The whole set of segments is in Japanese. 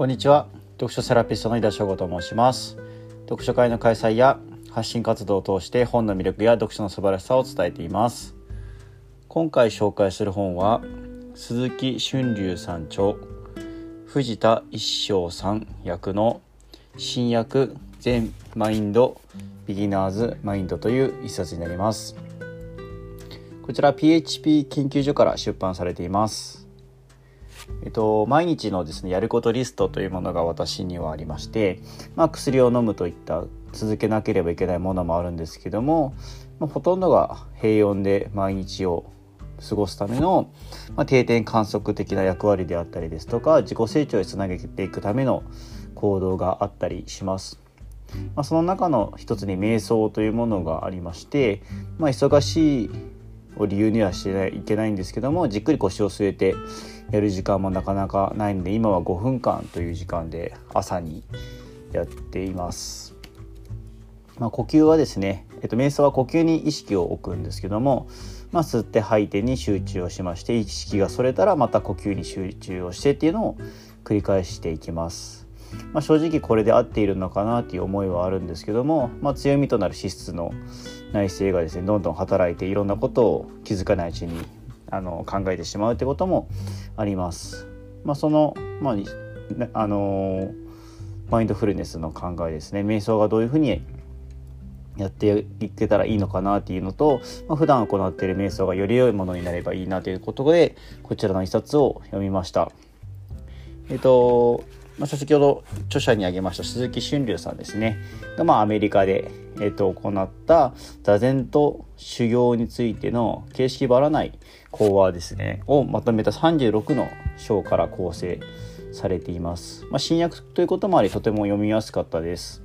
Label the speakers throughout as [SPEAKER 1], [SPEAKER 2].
[SPEAKER 1] こんにちは。読書セラピストの井田翔吾と申します。読書会の開催や発信活動を通して本の魅力や読書の素晴らしさを伝えています。今回紹介する本は鈴木春龍さん著藤田一生さん役の新訳全マインドビギナーズマインドという一冊になります。こちら PHP 研究所から出版されています。えっと、毎日のですねやることリストというものが私にはありまして、まあ、薬を飲むといった続けなければいけないものもあるんですけども、まあ、ほとんどが平穏で毎日を過ごすための、まあ、定点観測的な役割であったりですとか自己成長につなげていくための行動があったりします。まあ、その中の一つに瞑想というものがありまして、まあ、忙しいを理由にはしてないけないんですけどもじっくり腰を据えてやる時間もなかなかないので今は5分間という時間で朝にやっています。まあ、呼吸はですね、えっと、瞑想は呼吸に意識を置くんですけども、まあ、吸って吐いてに集中をしまして意識がそれたらまた呼吸に集中をしてっていうのを繰り返していきます。まあ、正直これで合っているのかなっていう思いはあるんですけども、まあ、強みとなる資質の内省がですねどんどん働いていろんなことを気づかないうちにあの考えてしまうってこともあります。まあ、その、まあ、あのマインドフルネスの考えですね瞑想がどういうふうにやっていけたらいいのかなっていうのと、まあ、普段行っている瞑想がより良いものになればいいなということでこちらの一冊を読みました。えっとまあ、先ほど著者に挙げました鈴木俊龍さんですね。が、まあ、アメリカで、えっと、行った座禅と修行についての形式ばらない講話ですね。をまとめた36の章から構成されています、まあ、新訳ということもありとても読みやすかったです。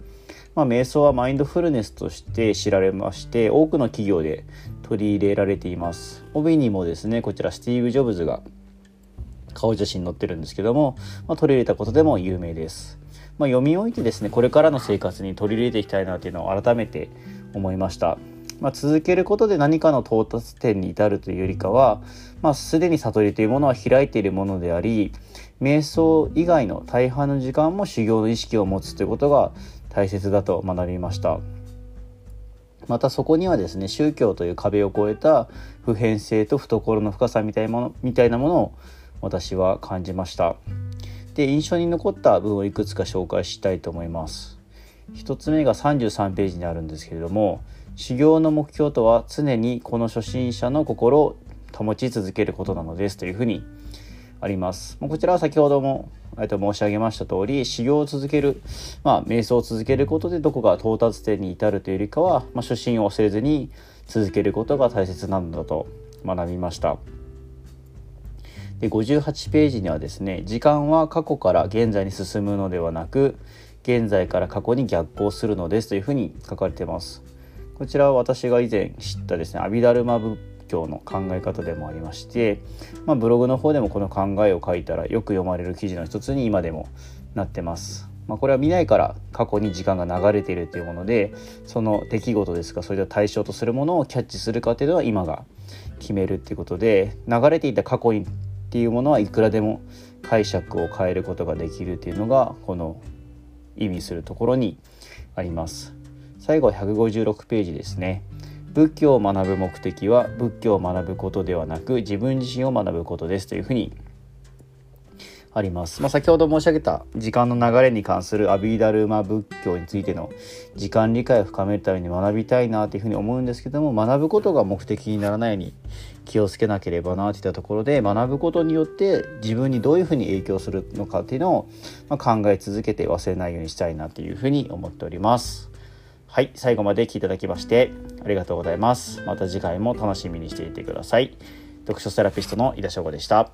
[SPEAKER 1] まあ、瞑想はマインドフルネスとして知られまして多くの企業で取り入れられています。帯にもですねこちらスティーブ・ジョブズが顔写真載ってるんですけども、まあ、取り入れたことでも有名です。まあ、読み終えてですねこれからの生活に取り入れていきたいなというのを改めて思いました。まあ、続けることで何かの到達点に至るというよりかは、まあ、すでに悟りというものは開いているものであり瞑想以外の大半の時間も修行の意識を持つということが大切だと学びましたまたそこにはですね宗教という壁を越えた普遍性と懐の深さみたいものみたいなものを私は感じました。で印象に残った文をいくつか紹介したいと思います。1つ目が33ページにあるんですけれども修行の目標とは常にこの初心者の心を保ち続けることなのですというふうにあります。こちらは先ほどもと申し上げました通り修行を続ける、まあ、瞑想を続けることでどこか到達点に至るというよりかは、まあ、初心を忘れずに続けることが大切なのだと学びました。で58ページにはですね時間は過去から現在に進むのではなく現在から過去に逆行するのですというふうに書かれてます。こちらは私が以前知ったですねアビダルマ仏教の考え方でもありまして、まあ、ブログの方でもこの考えを書いたらよく読まれる記事の一つに今でもなってます。まあ、これは見ないから過去に時間が流れているというものでその出来事ですかそれで対象とするものをキャッチするかというのは今が決めるっていうことで流れていた過去にっていうものはいくらでも解釈を変えることができるっていうのがこの意味するところにあります。最後は156ページですね。仏教を学ぶ目的は仏教を学ぶことではなく自分自身を学ぶことですというふうにあります。まあ、先ほど申し上げた時間の流れに関するアビーダルマ仏教についての時間理解を深めるために学びたいなというふうに思うんですけども学ぶことが目的にならないように気をつけなければなといったところで学ぶことによって自分にどういうふうに影響するのかっていうのを、ま考え続けて忘れないようにしたいなというふうに思っております。はい、最後まで聞いていただきましてありがとうございます。また次回も楽しみにしていてください。読書セラピストの井田翔吾でした。